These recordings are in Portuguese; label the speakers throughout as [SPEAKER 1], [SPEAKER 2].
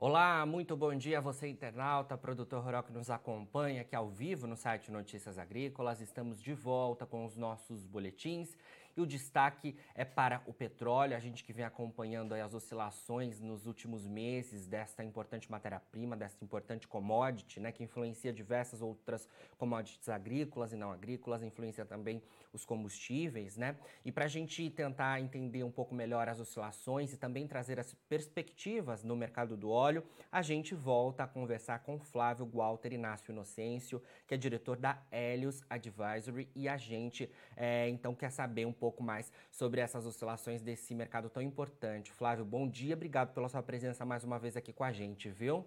[SPEAKER 1] Olá, muito bom dia a você internauta, produtor rural que nos acompanha aqui ao vivo no site Notícias Agrícolas. Estamos de volta com os nossos boletins e o destaque é para o petróleo, a gente que vem acompanhando as oscilações nos últimos meses desta importante matéria-prima, desta importante commodity, né, que influencia diversas outras commodities agrícolas e não agrícolas, influencia também os combustíveis, né? E para a gente tentar entender um pouco melhor as oscilações e também trazer as perspectivas no mercado do óleo, a gente volta a conversar com Flávio Walter Inácio Inocêncio, que é diretor da Helios Advisory, e a gente é, então quer saber um pouco pouco mais sobre essas oscilações desse mercado tão importante. Flávio, bom dia, obrigado pela sua presença mais uma vez aqui com a gente, viu?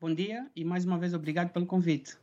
[SPEAKER 2] Bom dia e mais uma vez obrigado pelo convite.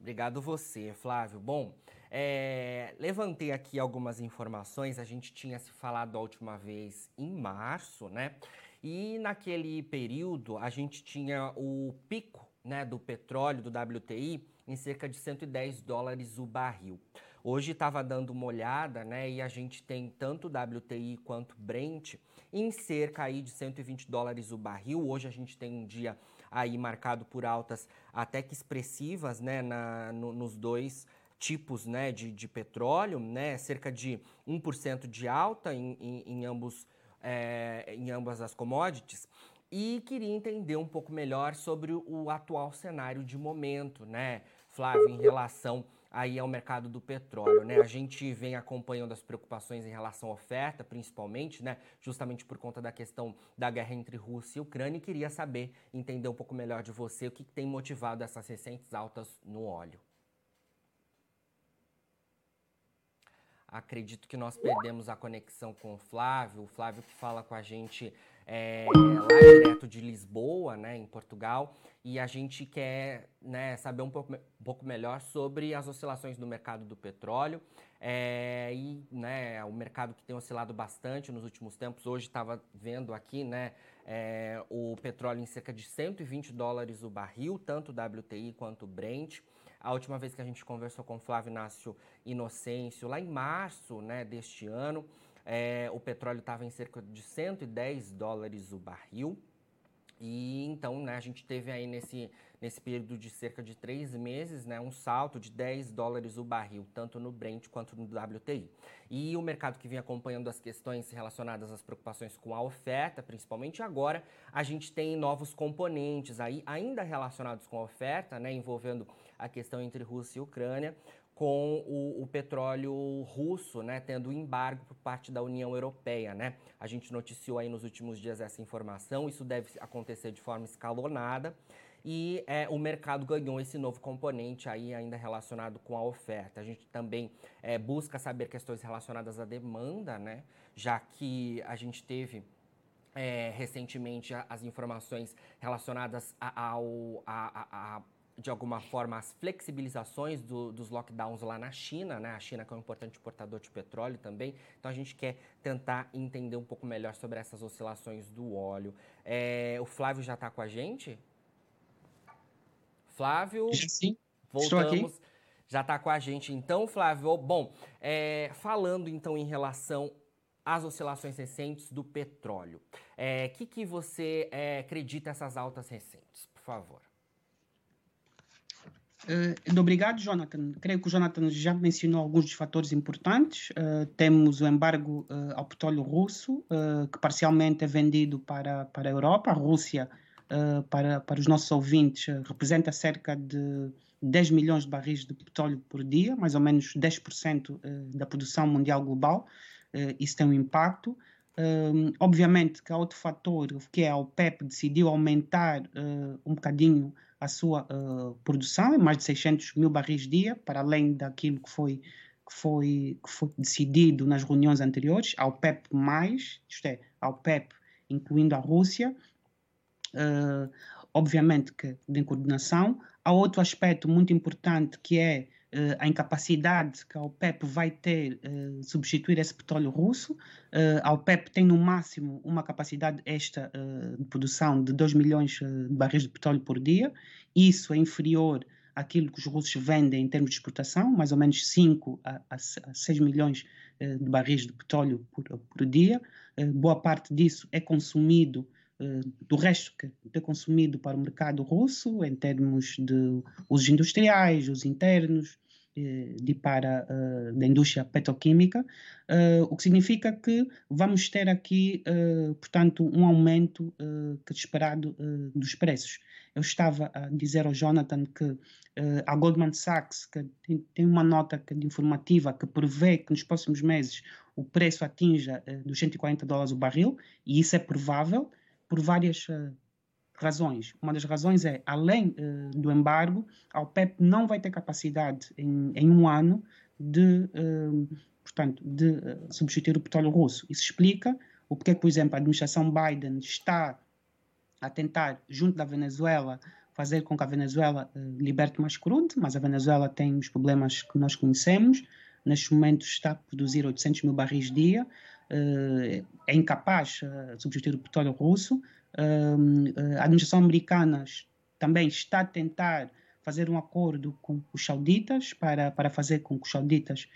[SPEAKER 1] Obrigado você, Flávio. Bom, é, levantei aqui algumas informações. A gente tinha se falado a última vez em março, né? E naquele período a gente tinha o pico né, do petróleo, do WTI, em cerca de 110 dólares o barril. Hoje estava dando uma olhada, né, e a gente tem tanto WTI quanto Brent em cerca aí de 120 dólares o barril. Hoje a gente tem um dia aí marcado por altas até que expressivas, né, na, no, nos dois tipos, né, de, de petróleo, né, cerca de 1% de alta em, em, em ambos é, em ambas as commodities e queria entender um pouco melhor sobre o atual cenário de momento, né, Flávio, em relação aí ao mercado do petróleo, né? A gente vem acompanhando as preocupações em relação à oferta, principalmente, né? Justamente por conta da questão da guerra entre Rússia e Ucrânia e queria saber, entender um pouco melhor de você o que tem motivado essas recentes altas no óleo. Acredito que nós perdemos a conexão com o Flávio, o Flávio que fala com a gente é, lá direto de Lisboa, né, em Portugal, e a gente quer né, saber um pouco, um pouco melhor sobre as oscilações do mercado do petróleo é, e né, o mercado que tem oscilado bastante nos últimos tempos. Hoje estava vendo aqui né, é, o petróleo em cerca de 120 dólares o barril, tanto WTI quanto Brent. A última vez que a gente conversou com Flávio Inácio Inocêncio, lá em março né, deste ano, é, o petróleo estava em cerca de 110 dólares o barril. E então, né, a gente teve aí nesse, nesse período de cerca de três meses, né, um salto de 10 dólares o barril, tanto no Brent quanto no WTI. E o mercado que vem acompanhando as questões relacionadas às preocupações com a oferta, principalmente agora, a gente tem novos componentes aí, ainda relacionados com a oferta, né, envolvendo a questão entre Rússia e Ucrânia, com o, o, petróleo russo, né, tendo embargo por parte da União Europeia, né? A gente noticiou aí nos últimos dias essa informação, isso deve acontecer de forma escalonada e é, o mercado ganhou esse novo componente aí ainda relacionado com a oferta. A gente também é, busca saber questões relacionadas à demanda, né? Já que a gente teve é, recentemente as informações relacionadas ao, a, a, a de alguma forma, as flexibilizações do, dos lockdowns lá na China, né? A China que é um importante importador de petróleo também. Então a gente quer tentar entender um pouco melhor sobre essas oscilações do óleo. É, o Flávio já está com a gente? Flávio?
[SPEAKER 2] Sim,
[SPEAKER 1] voltamos. Já está com a gente então, Flávio. Bom, é, falando então em relação às oscilações recentes do petróleo, o é, que, que você é, acredita essas altas recentes, por favor?
[SPEAKER 2] Uh, obrigado, Jonathan. Creio que o Jonathan já mencionou alguns dos fatores importantes. Uh, temos o embargo uh, ao petróleo russo, que parcialmente é vendido para, para a Europa. A Rússia, para, para os nossos ouvintes, representa cerca de 10 milhões de barris de petróleo por dia, mais ou menos 10% da produção mundial global. isso tem um impacto. obviamente que há outro fator, que é a OPEP decidiu aumentar um bocadinho a sua uh, produção, é mais de 600 mil barris dia, para além daquilo que foi, que foi, que foi decidido nas reuniões anteriores, ao PEP+, isto é, ao PEP, incluindo a Rússia, uh, obviamente que em coordenação. Há outro aspecto muito importante que é uh, a incapacidade que a OPEP vai ter uh, substituir esse petróleo russo. Uh, a OPEP tem no máximo uma capacidade extra de produção de 2 milhões de barris de petróleo por dia. Isso é inferior àquilo que os russos vendem em termos de exportação, mais ou menos 5 a, a 6 milhões de barris de petróleo por, por dia. boa parte disso é consumido do resto que é consumido para o mercado russo, em termos de usos industriais, os internos, de para uh, da indústria petroquímica, o que significa que vamos ter aqui, portanto, um aumento que é esperado dos preços. Eu estava a dizer ao Jonathan que a Goldman Sachs que tem, tem, uma nota de informativa que prevê que nos próximos meses o preço atinja dos 140 dólares o barril, e isso é provável por várias razões. Uma das razões é, além uh, do embargo, a OPEP não vai ter capacidade em, em um ano de, uh, portanto, de uh, substituir o petróleo russo. Isso explica o porquê, por exemplo, a administração Biden está a tentar, junto da Venezuela, fazer com que a Venezuela liberte mais crudo, mas a Venezuela tem os problemas que nós conhecemos. Neste momento está a produzir 800 mil barris dia, é incapaz de substituir o petróleo russo, a administração americana também está a tentar fazer um acordo com os sauditas para, para fazer com que os sauditas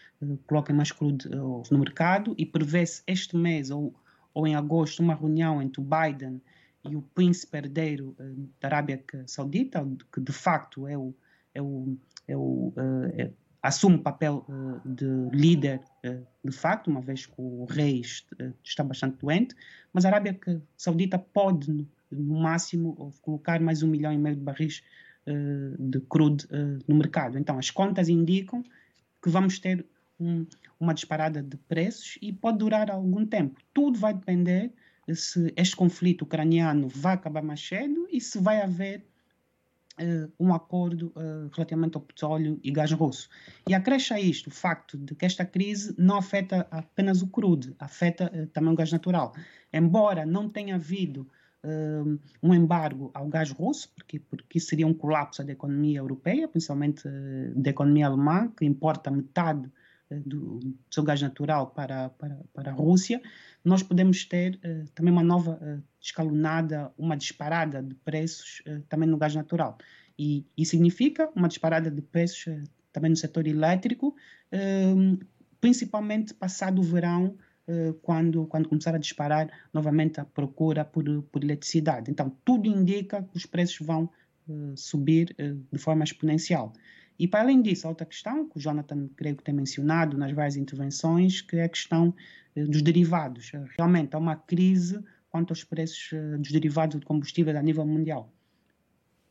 [SPEAKER 2] coloquem mais crudo no mercado e prevê-se este mês ou, ou em agosto uma reunião entre o Biden e o príncipe herdeiro da Arábia Saudita, que de facto é o, é o, é o, é, assume o papel uh, de líder uh, de facto, uma vez que o rei uh, está bastante doente, mas a Arábia Saudita pode, no, máximo, colocar mais um milhão e meio de barris de crudo no mercado. Então, as contas indicam que vamos ter um, uma disparada de preços e pode durar algum tempo. Tudo vai depender se este conflito ucraniano vai acabar mais cedo e se vai haver um acordo uh, relativamente ao petróleo e gás russo. E acresce a isto o facto de que esta crise não afeta apenas o crudo, afeta uh, também o gás natural. Embora não tenha havido um embargo ao gás russo, porque, porque seria um colapso da economia europeia, principalmente da economia alemã, que importa metade do, seu gás natural para, para, para a Rússia, nós podemos ter uh, também uma nova uh, escalonada, uma disparada de preços uh, também no gás natural. E isso significa uma disparada de preços também no setor elétrico, principalmente passado o verão, quando, quando começar a disparar novamente a procura por, por eletricidade. Então, tudo indica que os preços vão subir de forma exponencial. E para além disso, outra questão que o Jonathan creio que tem mencionado nas várias intervenções, que é a questão eh, dos derivados. Realmente há uma crise quanto aos preços eh, dos derivados de combustível a nível mundial.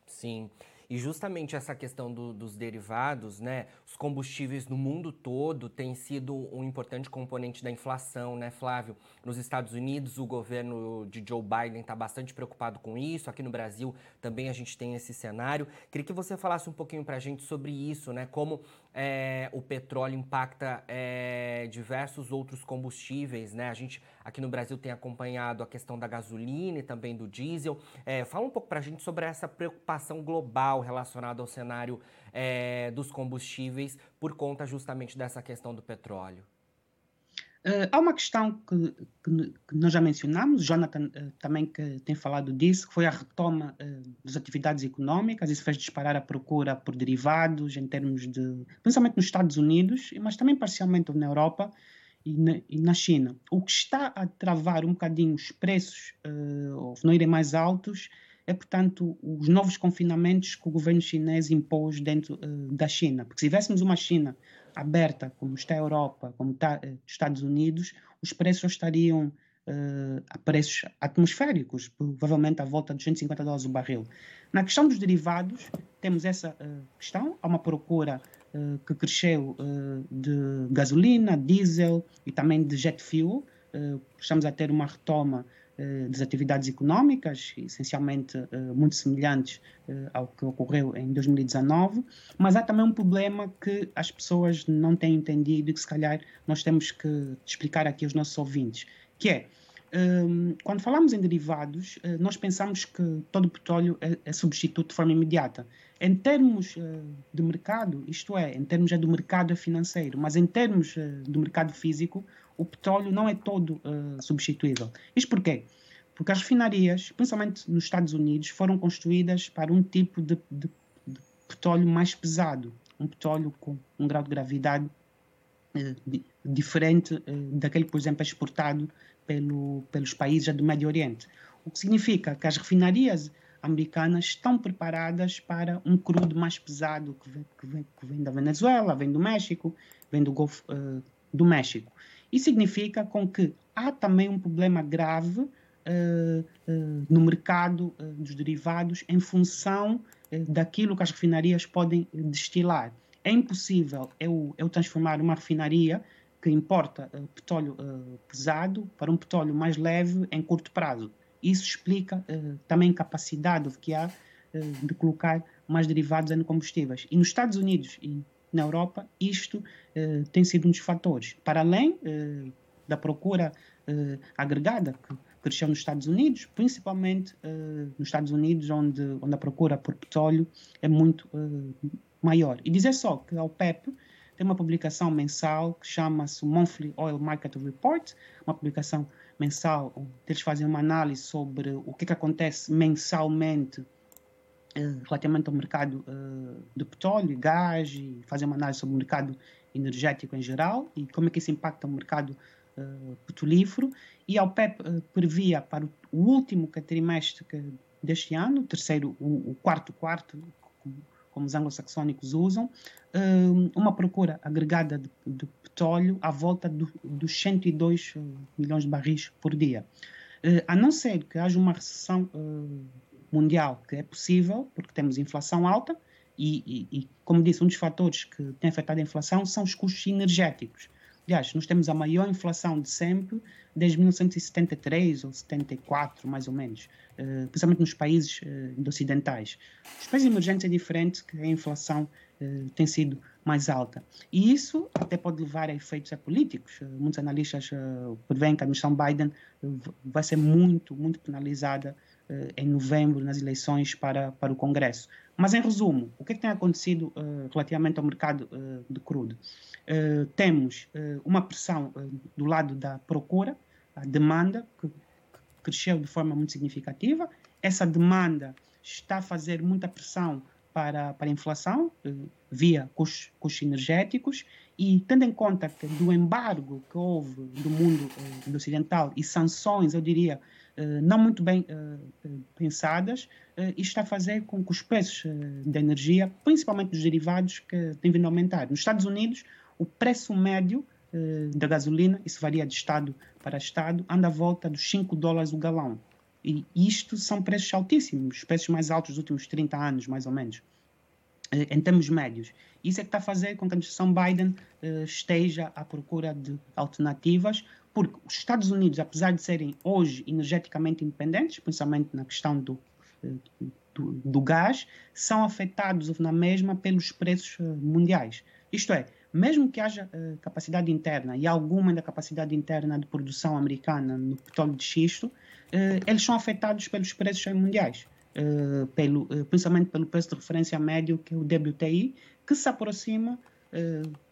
[SPEAKER 1] Sim. E justamente essa questão do, dos derivados, né? Os combustíveis no mundo todo têm sido um importante componente da inflação, né, Flávio? Nos Estados Unidos, o governo de Joe Biden está bastante preocupado com isso. Aqui no Brasil também a gente tem esse cenário. Queria que você falasse um pouquinho para a gente sobre isso, né? Como é, o petróleo impacta é, diversos outros combustíveis, né? A gente aqui no Brasil tem acompanhado a questão da gasolina e também do diesel. É, fala um pouco para a gente sobre essa preocupação global relacionada ao cenário é, dos combustíveis por conta justamente dessa questão do petróleo.
[SPEAKER 2] Uh, há uma questão que, que, que, nós já mencionamos, Jonathan uh, também que tem falado disso, que foi a retoma uh, das atividades econômicas, isso fez disparar a procura por derivados em termos de, principalmente nos Estados Unidos, mas também parcialmente na Europa e na, e na China. O que está a travar um bocadinho os preços, ou não irem mais altos, é, portanto, os novos confinamentos que o governo chinês impôs dentro da China. Porque se tivéssemos uma China aberta, como está a Europa, como está os eh, Estados Unidos, os preços estariam uh, a preços atmosféricos, provavelmente à volta de 150 dólares o barril. Na questão dos derivados, temos essa uh, questão, há uma procura uh, que cresceu de gasolina, diesel e também de jet fuel, estamos a ter uma retoma das atividades económicas, essencialmente eh, muito semelhantes eh, ao que ocorreu em 2019, mas há também um problema que as pessoas não têm entendido e que se calhar nós temos que explicar aqui aos nossos ouvintes, que é, quando falamos em derivados, nós pensamos que todo o petróleo é, é substituto de forma imediata. Em termos de mercado, isto é, em termos do mercado financeiro, mas em termos do mercado físico, o petróleo não é todo uh, substituível. Isto porquê? Porque as refinarias, principalmente nos Estados Unidos, foram construídas para um tipo de, de, de petróleo mais pesado, um petróleo com um grau de gravidade uh, diferente uh, daquele, por exemplo, exportado pelo, pelos países do Médio Oriente. o que significa que as refinarias americanas estão preparadas para um crudo mais pesado que vem, que vem, que vem da Venezuela, vem do México, vem do Golfo uh, do México. Isso significa com que há também um problema grave uh, uh, no mercado dos derivados em função daquilo que as refinarias podem destilar. É impossível eu, eu transformar uma refinaria que importa petróleo pesado para um petróleo mais leve em curto prazo isso explica uh, também a capacidade que há uh, de colocar mais derivados em combustíveis. E nos Estados Unidos e na Europa, isto uh, tem sido um dos fatores. Para além da procura agregada que cresceu nos Estados Unidos, principalmente nos Estados Unidos, onde, onde a procura por petróleo é muito maior. E dizer só que a OPEP tem uma publicação mensal que chama-se Monthly Oil Market Report, uma publicação mensal, eles fazem uma análise sobre o que, que acontece mensalmente relativamente ao mercado uh, do petróleo gás, e fazem uma análise sobre o mercado energético em geral e como é que isso impacta o mercado uh, petrolífero. E a OPEP previa para o, último trimestre deste ano, terceiro, o, quarto quarto, como, os anglo-saxónicos usam, uma procura agregada de, de petróleo à volta do, dos 102 eh, milhões de barris por dia. A não ser que haja uma recessão mundial, que é possível, porque temos inflação alta, e, e, e, como disse, um dos fatores que tem afetado a inflação são os custos energéticos. Aliás, nós temos a maior inflação de sempre desde 1973 ou 74, mais ou menos, uh, principalmente nos países uh, ocidentais. Os países emergentes é diferente, que a inflação uh, tem sido mais alta. E isso até pode levar a efeitos políticos. Muitos analistas uh, prevêem que a administração Biden vai ser muito, muito penalizada em novembro nas eleições para, para o Congresso. Mas, em resumo, o que, é que tem acontecido relativamente ao mercado de crudo? Uh, temos uh, uma pressão uh, do lado da procura, a demanda, que, que, cresceu de forma muito significativa. Essa demanda está a fazer muita pressão para, para a inflação, via custos, custos energéticos, e tendo em conta que do embargo que houve do mundo do ocidental e sanções, eu diria, não muito bem pensadas, isto está a fazer com que os preços da energia, principalmente dos derivados, que têm vindo a aumentar. Nos Estados Unidos, o preço médio eh, da gasolina, isso varia de estado para estado, anda à volta dos 5 dólares o galão. E isto são preços altíssimos, os preços mais altos dos últimos 30 anos, mais ou menos, eh, em termos médios. Isso é que está a fazer com que a administração Biden eh, esteja à procura de alternativas, porque os Estados Unidos, apesar de serem hoje energeticamente independentes, principalmente na questão do, eh, do, do gás, são afetados na mesma pelos preços eh, mundiais. Isto é, mesmo que haja uh, capacidade interna e alguma da capacidade interna de produção americana no petróleo de xisto, uh, eles são afetados pelos preços mundiais, uh, pelo, principalmente pelo preço de referência médio, que é o WTI, que se aproxima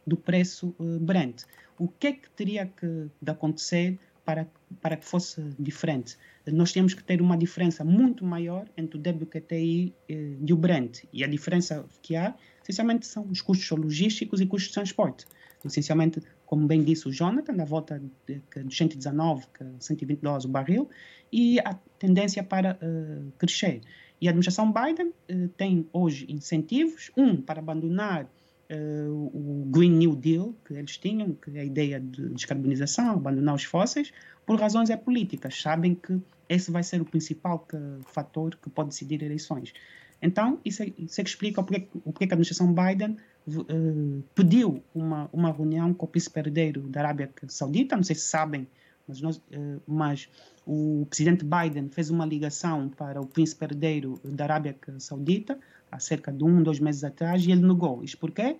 [SPEAKER 2] do preço Brent. O que é que teria que de acontecer para, para que fosse diferente? Nós temos que ter uma diferença muito maior entre o WTI e o Brent. E a diferença que há essencialmente são os custos logísticos e custos de transporte. Essencialmente, como bem disse o Jonathan, na volta de, de 119, 120 dólares o barril, e a tendência para uh, crescer. E a administração Biden uh, tem hoje incentivos, um, para abandonar uh, o Green New Deal que eles tinham, que é a ideia de descarbonização, abandonar os fósseis, por razões é políticas. Sabem que esse vai ser o principal que, fator que pode decidir eleições. Então, isso é, isso é que explica porque, porque a administração Biden uh, pediu uma, uma reunião com o príncipe herdeiro da Arábia Saudita, não sei se sabem, mas, nós, uh, mas o presidente Biden fez uma ligação para o príncipe herdeiro da Arábia Saudita há cerca de um, dois meses atrás e ele negou. Isso porquê?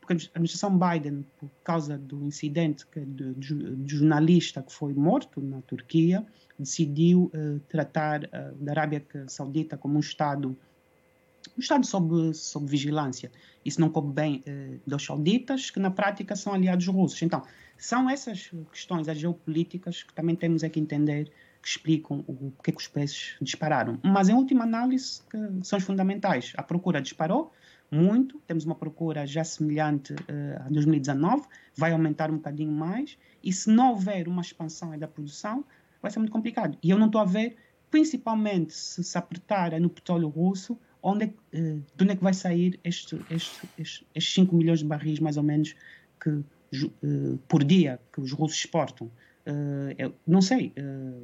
[SPEAKER 2] Porque a administração Biden, por causa do incidente que, de, de, jornalista que foi morto na Turquia, decidiu uh, tratar da Arábia Saudita como um Estado um Estado sob, sob vigilância. Isso não coube bem eh, dos sauditas, que na prática são aliados russos. Então, são essas questões, as geopolíticas, que também temos que entender, que explicam o porquê que os preços dispararam. Mas, em última análise, são os fundamentais. A procura disparou muito, temos uma procura já semelhante eh, a 2019, vai aumentar um bocadinho mais, e se não houver uma expansão da produção, vai ser muito complicado. E eu não estou a ver principalmente se se apertar no petróleo russo, onde, é, de onde é que vai sair este, este, este, estes 5 milhões de barris, mais ou menos, que, por dia que os russos exportam? eu não sei.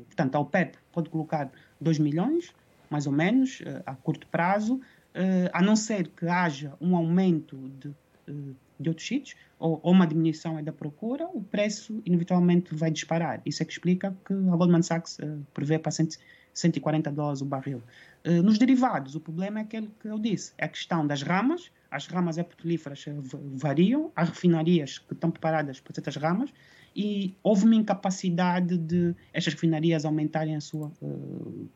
[SPEAKER 2] portanto, a OPEP pode colocar 2 milhões, mais ou menos, a curto prazo, a não ser que haja um aumento de de outros sítios, ou, ou, uma diminuição da procura, o preço inevitavelmente vai disparar. Isso é que explica que a Goldman Sachs prevê para 100, 140 dólares o barril. Uh, nos derivados, o problema é aquele que eu disse, é a questão das ramas, as ramas petrolíferas variam, há refinarias que estão preparadas para certas ramas, e houve uma incapacidade de estas refinarias aumentarem a sua uh,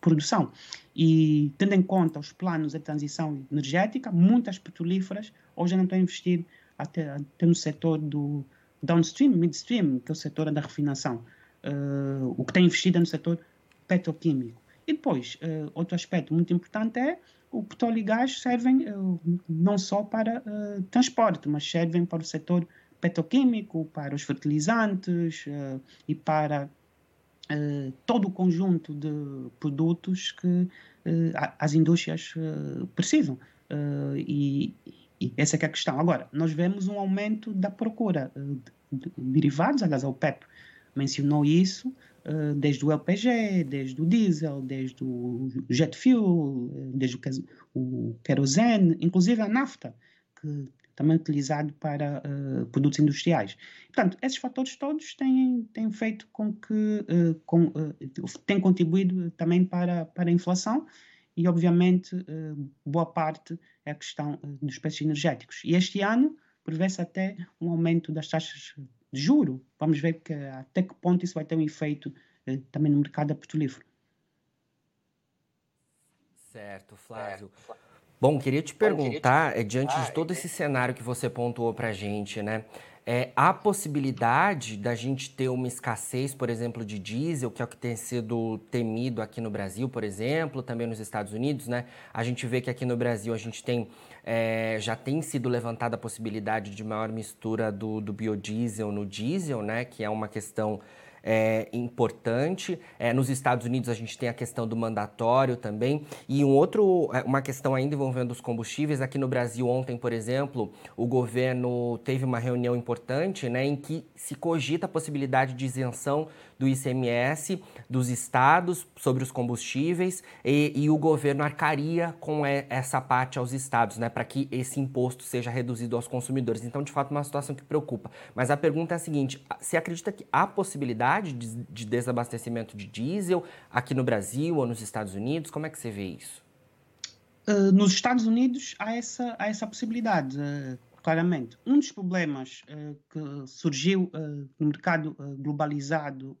[SPEAKER 2] produção. E tendo em conta os planos de transição energética, muitas petrolíferas hoje não estão a investir até, até no setor do downstream, midstream, que é o setor da refinação. Uh, o que tem investido é no setor petroquímico. E depois, uh, outro aspecto muito importante é o petróleo e gás servem não só para transporte, mas servem para o setor petroquímico, para os fertilizantes uh, e para uh, todo o conjunto de produtos que uh, as indústrias precisam. E, e, essa é, é a questão. Agora, nós vemos um aumento da procura de, de derivados, aliás, a OPEP mencionou isso, desde o LPG, desde o diesel, desde o jet fuel, desde o, o querosene, inclusive a nafta, que também utilizado para uh, produtos industriais. Portanto, esses fatores todos têm, têm feito com que uh, com, uh, têm contribuído também para, para a inflação e, obviamente, boa parte é a questão dos preços energéticos. E este ano prevê-se até um aumento das taxas juro. Vamos ver que, até que ponto isso vai ter um efeito também no mercado petrolífero.
[SPEAKER 1] Certo, Flávio. É. Bom, queria te perguntar, queria te... diante ah, de todo esse cenário que você pontuou para a gente, né? É, há possibilidade da gente ter uma escassez, por exemplo, de diesel, que é o que tem sido temido aqui no Brasil, por exemplo, também nos Estados Unidos, né? A gente vê que aqui no Brasil a gente tem, é, já tem sido levantada a possibilidade de maior mistura do, do biodiesel no diesel, né? Que é uma questão é, importante. É, nos Estados Unidos a gente tem a questão do mandatório também. E um outro, é, uma questão ainda envolvendo os combustíveis. Aqui no Brasil ontem, por exemplo, o governo teve uma reunião importante né, em que se cogita a possibilidade de isenção do ICMS dos estados sobre os combustíveis e, e o governo arcaria com essa parte aos estados, né, para que esse imposto seja reduzido aos consumidores. Então, de fato, uma situação que preocupa. Mas a pergunta é a seguinte: você acredita que há possibilidade de, de desabastecimento de diesel aqui no Brasil ou nos Estados Unidos? Como é que você vê isso?
[SPEAKER 2] Uh, nos Estados Unidos há essa, há essa possibilidade. Uh, claramente. Um dos problemas uh, que surgiu no mercado globalizado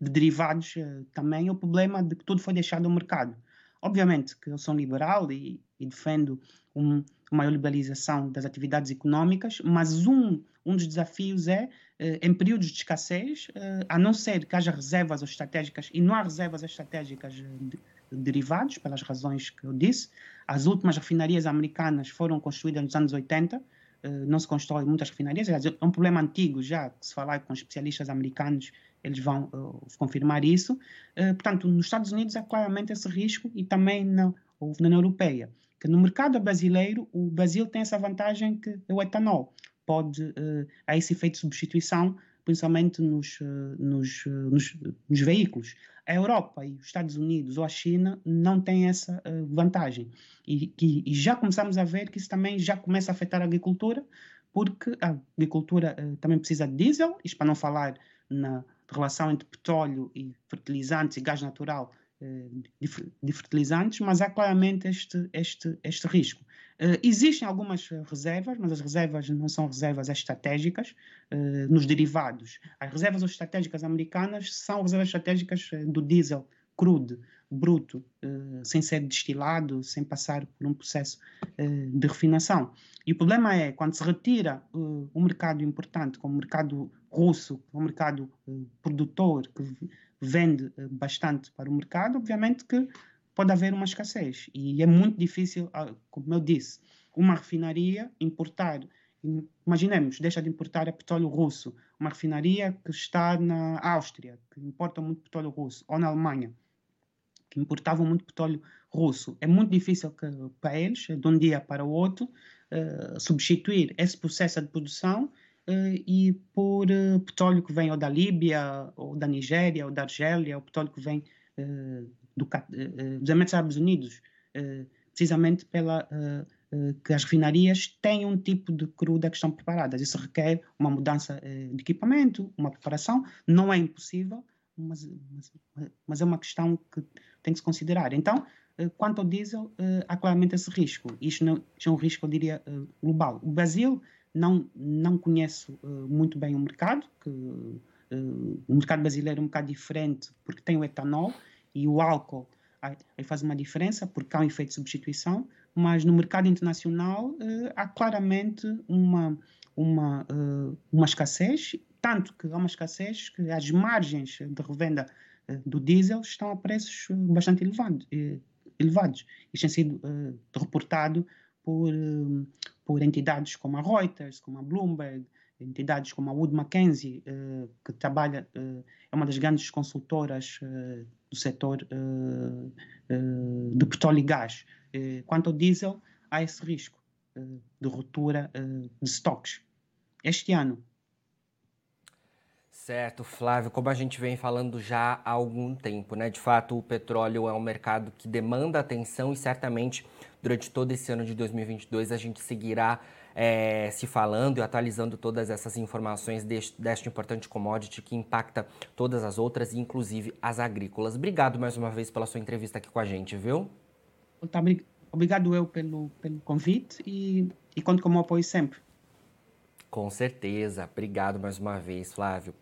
[SPEAKER 2] de derivados também é o problema de que tudo foi deixado ao mercado. Obviamente que eu sou liberal e, e defendo um, uma maior liberalização das atividades econômicas, mas um, um dos desafios é, em períodos de escassez, a não ser que haja reservas estratégicas, e não há reservas estratégicas de, de derivados, pelas razões que eu disse, as últimas refinarias americanas foram construídas nos anos 80, eh, não se constrói muitas refinarias. É um problema antigo já, que se falar com especialistas americanos, eles vão confirmar isso. Portanto, nos Estados Unidos há claramente esse risco e também na, na União Europeia. Que no mercado brasileiro, o Brasil tem essa vantagem que é o etanol. Pode, uh, há esse efeito de substituição, principalmente nos, nos, nos, nos veículos a Europa e os Estados Unidos ou a China não têm essa vantagem. E, e, e, já começamos a ver que isso também já começa a afetar a agricultura, porque a agricultura uh, também precisa de diesel, isto para não falar na relação entre petróleo e fertilizantes e gás natural uh, de, de, fertilizantes, mas há claramente este, este, este risco. Uh, existem algumas reservas, mas as reservas não são reservas estratégicas uh, nos derivados. As reservas estratégicas americanas são reservas estratégicas eh, do diesel crudo, bruto, uh, sem ser destilado, sem passar por um processo de refinação. E o problema é quando se retira um mercado importante, como o mercado russo, um mercado produtor que vende bastante para o mercado, obviamente que pode haver uma escassez. E é muito difícil, ah, como eu disse, uma refinaria importar. Imaginemos, deixa de importar petróleo russo. Uma refinaria que está na Áustria, que importa muito petróleo russo, ou na Alemanha. que importavam muito petróleo russo. É muito difícil que, para eles, de um dia para o outro, uh, substituir esse processo de produção uh, e por petróleo que vem ou da Líbia, ou da Nigéria, ou da Argélia, ou petróleo que vem do, dos Emirados Árabes Unidos, precisamente pela que as refinarias têm um tipo de cruda que estão preparadas. Isso requer uma mudança de equipamento, uma preparação. Não é impossível, mas, mas, mas é uma questão que tem que se considerar. Então, eh, quanto ao diesel, eh, há claramente esse risco. Isto, não, isto é um risco, eu diria, eh, global. O Brasil não, não conhece muito bem o mercado, que o mercado brasileiro é um bocado diferente porque tem o etanol e o álcool aí faz uma diferença porque há um efeito de substituição, mas no mercado internacional há claramente uma, uma, uma escassez, tanto que há uma escassez que as margens de revenda do diesel estão a preços bastante elevados elevados. Isto tem sido reportado por, por entidades como a Reuters, como a Bloomberg, entidades como a Wood Mackenzie, uh, que trabalha, é uma das grandes consultoras do setor do petróleo e gás. quanto ao diesel, há esse risco de ruptura de estoques. Este ano,
[SPEAKER 1] Certo, Flávio, como a gente vem falando já há algum tempo, né? De fato, o petróleo é um mercado que demanda atenção e certamente durante todo esse ano de 2022 a gente seguirá é, se falando e atualizando todas essas informações deste, deste importante commodity que impacta todas as outras, inclusive as agrícolas. Obrigado mais uma vez pela sua entrevista aqui com a gente, viu?
[SPEAKER 2] Obrigado eu pelo, pelo convite e, e conto com o meu apoio sempre.
[SPEAKER 1] Com certeza. Obrigado mais uma vez, Flávio.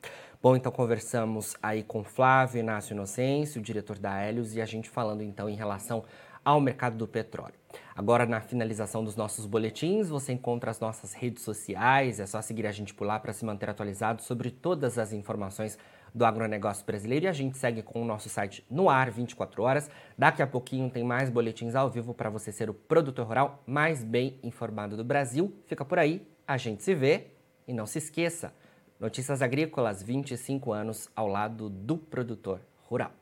[SPEAKER 1] Bom, então conversamos aí com Flávio Inácio Inocêncio, o diretor da Helios, e a gente falando então em relação ao mercado do petróleo. Agora, na finalização dos nossos boletins, você encontra as nossas redes sociais, é só seguir a gente por lá para se manter atualizado sobre todas as informações do agronegócio brasileiro e a gente segue com o nosso site no ar 24 horas. Daqui a pouquinho tem mais boletins ao vivo para você ser o produtor rural mais bem informado do Brasil. Fica por aí a gente se vê e não se esqueça, Notícias Agrícolas 25 anos ao lado do produtor rural.